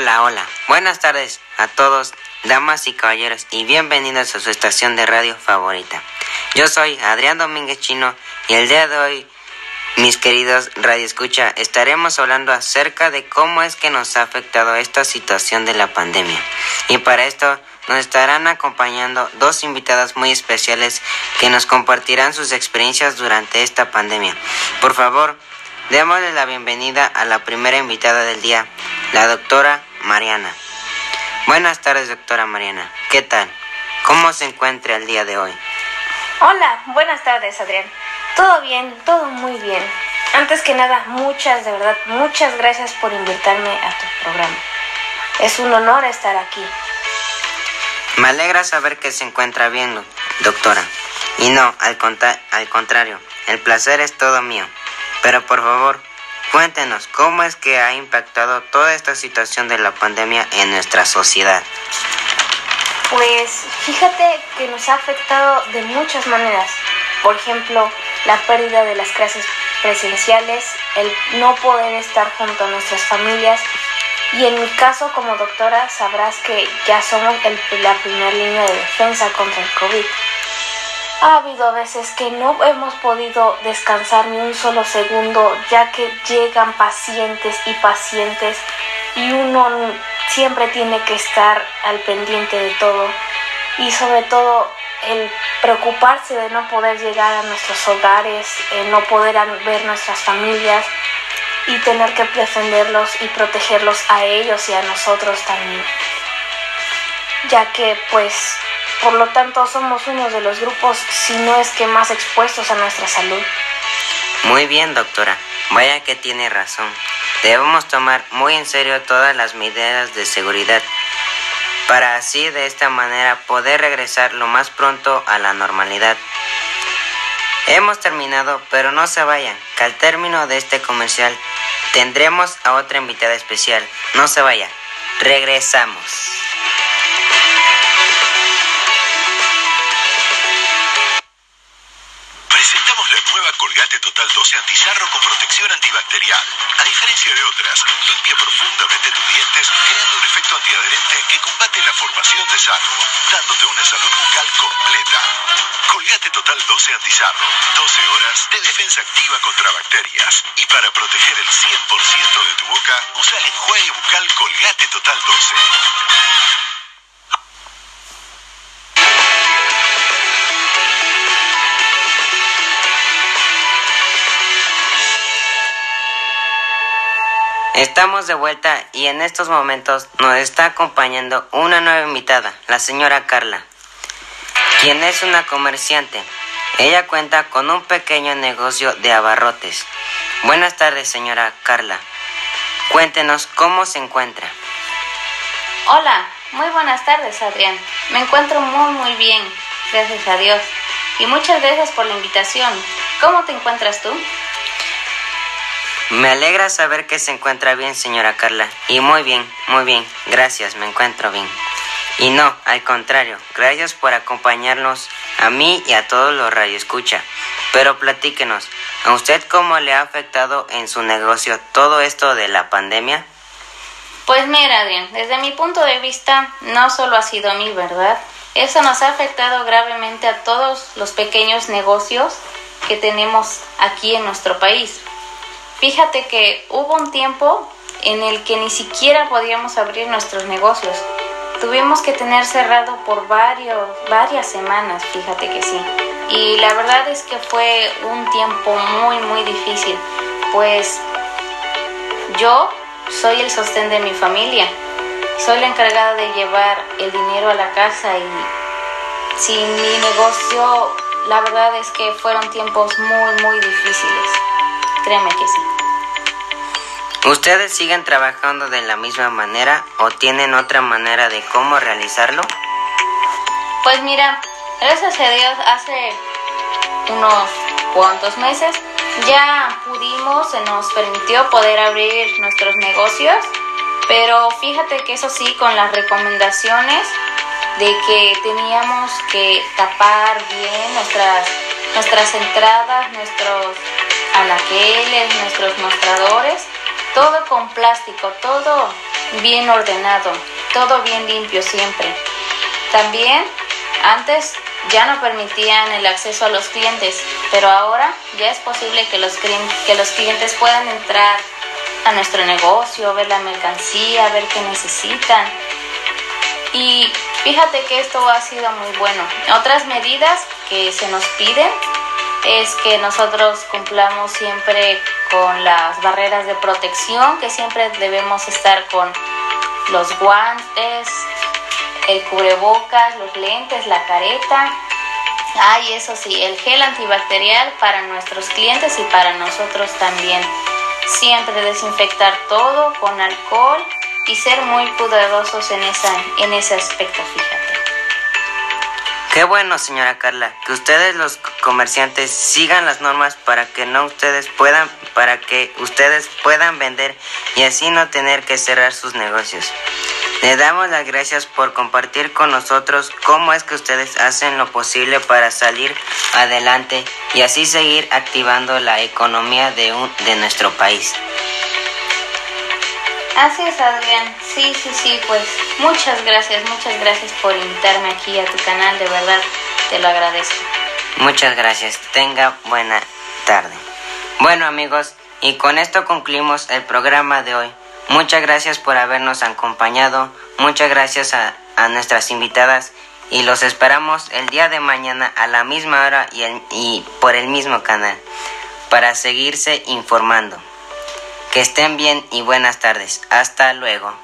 Hola, hola. Buenas tardes a todos, damas y caballeros, y bienvenidos a su estación de radio favorita. Yo soy Adrián Domínguez Chino y el día de hoy, mis queridos Radio Escucha, estaremos hablando acerca de cómo es que nos ha afectado esta situación de la pandemia. Y para esto nos estarán acompañando dos invitadas muy especiales que nos compartirán sus experiencias durante esta pandemia. Por favor, démosle la bienvenida a la primera invitada del día, la doctora Mariana. Buenas tardes, doctora Mariana. ¿Qué tal? ¿Cómo se encuentra el día de hoy? Hola, buenas tardes, Adrián. Todo bien, todo muy bien. Antes que nada, muchas, de verdad, muchas gracias por invitarme a tu programa. Es un honor estar aquí. Me alegra saber que se encuentra bien, doctora. Y no, al, al contrario, el placer es todo mío. Pero por favor, Cuéntenos, ¿cómo es que ha impactado toda esta situación de la pandemia en nuestra sociedad? Pues fíjate que nos ha afectado de muchas maneras. Por ejemplo, la pérdida de las clases presenciales, el no poder estar junto a nuestras familias. Y en mi caso como doctora sabrás que ya somos la primera línea de defensa contra el COVID. Ha habido veces que no hemos podido descansar ni un solo segundo ya que llegan pacientes y pacientes y uno siempre tiene que estar al pendiente de todo y sobre todo el preocuparse de no poder llegar a nuestros hogares, no poder ver nuestras familias y tener que defenderlos y protegerlos a ellos y a nosotros también. Ya que pues por lo tanto, somos uno de los grupos, si no es que más expuestos a nuestra salud. Muy bien, doctora. Vaya que tiene razón. Debemos tomar muy en serio todas las medidas de seguridad para así de esta manera poder regresar lo más pronto a la normalidad. Hemos terminado, pero no se vayan, que al término de este comercial tendremos a otra invitada especial. No se vaya, regresamos. Colgate Total 12 Antizarro con protección antibacterial. A diferencia de otras, limpia profundamente tus dientes creando un efecto antiadherente que combate la formación de sarro, dándote una salud bucal completa. Colgate Total 12 Antizarro. 12 horas de defensa activa contra bacterias. Y para proteger el 100% de tu boca, usa el enjuague bucal Colgate Total 12. Estamos de vuelta y en estos momentos nos está acompañando una nueva invitada, la señora Carla, quien es una comerciante. Ella cuenta con un pequeño negocio de abarrotes. Buenas tardes, señora Carla. Cuéntenos cómo se encuentra. Hola, muy buenas tardes, Adrián. Me encuentro muy, muy bien, gracias a Dios. Y muchas gracias por la invitación. ¿Cómo te encuentras tú? Me alegra saber que se encuentra bien, señora Carla. Y muy bien, muy bien. Gracias, me encuentro bien. Y no, al contrario, gracias por acompañarnos a mí y a todos los radioescucha. Pero platíquenos, ¿a usted cómo le ha afectado en su negocio todo esto de la pandemia? Pues mira, Adrián, desde mi punto de vista, no solo ha sido a mí, ¿verdad? Eso nos ha afectado gravemente a todos los pequeños negocios que tenemos aquí en nuestro país. Fíjate que hubo un tiempo en el que ni siquiera podíamos abrir nuestros negocios. Tuvimos que tener cerrado por varios, varias semanas, fíjate que sí. Y la verdad es que fue un tiempo muy, muy difícil, pues yo soy el sostén de mi familia. Soy la encargada de llevar el dinero a la casa y sin mi negocio, la verdad es que fueron tiempos muy, muy difíciles. Créeme que sí. ¿Ustedes siguen trabajando de la misma manera o tienen otra manera de cómo realizarlo? Pues mira, gracias a Dios hace unos cuantos meses ya pudimos, se nos permitió poder abrir nuestros negocios, pero fíjate que eso sí, con las recomendaciones de que teníamos que tapar bien nuestras, nuestras entradas, nuestros anaqueles, nuestros mostradores todo con plástico, todo bien ordenado, todo bien limpio siempre. También antes ya no permitían el acceso a los clientes, pero ahora ya es posible que los, que los clientes puedan entrar a nuestro negocio, ver la mercancía, ver qué necesitan. Y fíjate que esto ha sido muy bueno. Otras medidas que se nos piden es que nosotros cumplamos siempre con las barreras de protección, que siempre debemos estar con los guantes, el cubrebocas, los lentes, la careta. Ay, eso sí, el gel antibacterial para nuestros clientes y para nosotros también. Siempre desinfectar todo con alcohol y ser muy cuidadosos en, esa, en ese aspecto, fíjate. Qué bueno, señora Carla, que ustedes los comerciantes sigan las normas para que no ustedes puedan para que ustedes puedan vender y así no tener que cerrar sus negocios. Le damos las gracias por compartir con nosotros cómo es que ustedes hacen lo posible para salir adelante y así seguir activando la economía de, un, de nuestro país. Así es, Adrián. Sí, sí, sí, pues muchas gracias, muchas gracias por invitarme aquí a tu canal, de verdad, te lo agradezco. Muchas gracias, tenga buena tarde. Bueno amigos, y con esto concluimos el programa de hoy. Muchas gracias por habernos acompañado, muchas gracias a, nuestras invitadas y los esperamos el día de mañana a la misma hora y, y por el mismo canal para seguirse informando. Que estén bien y buenas tardes. Hasta luego.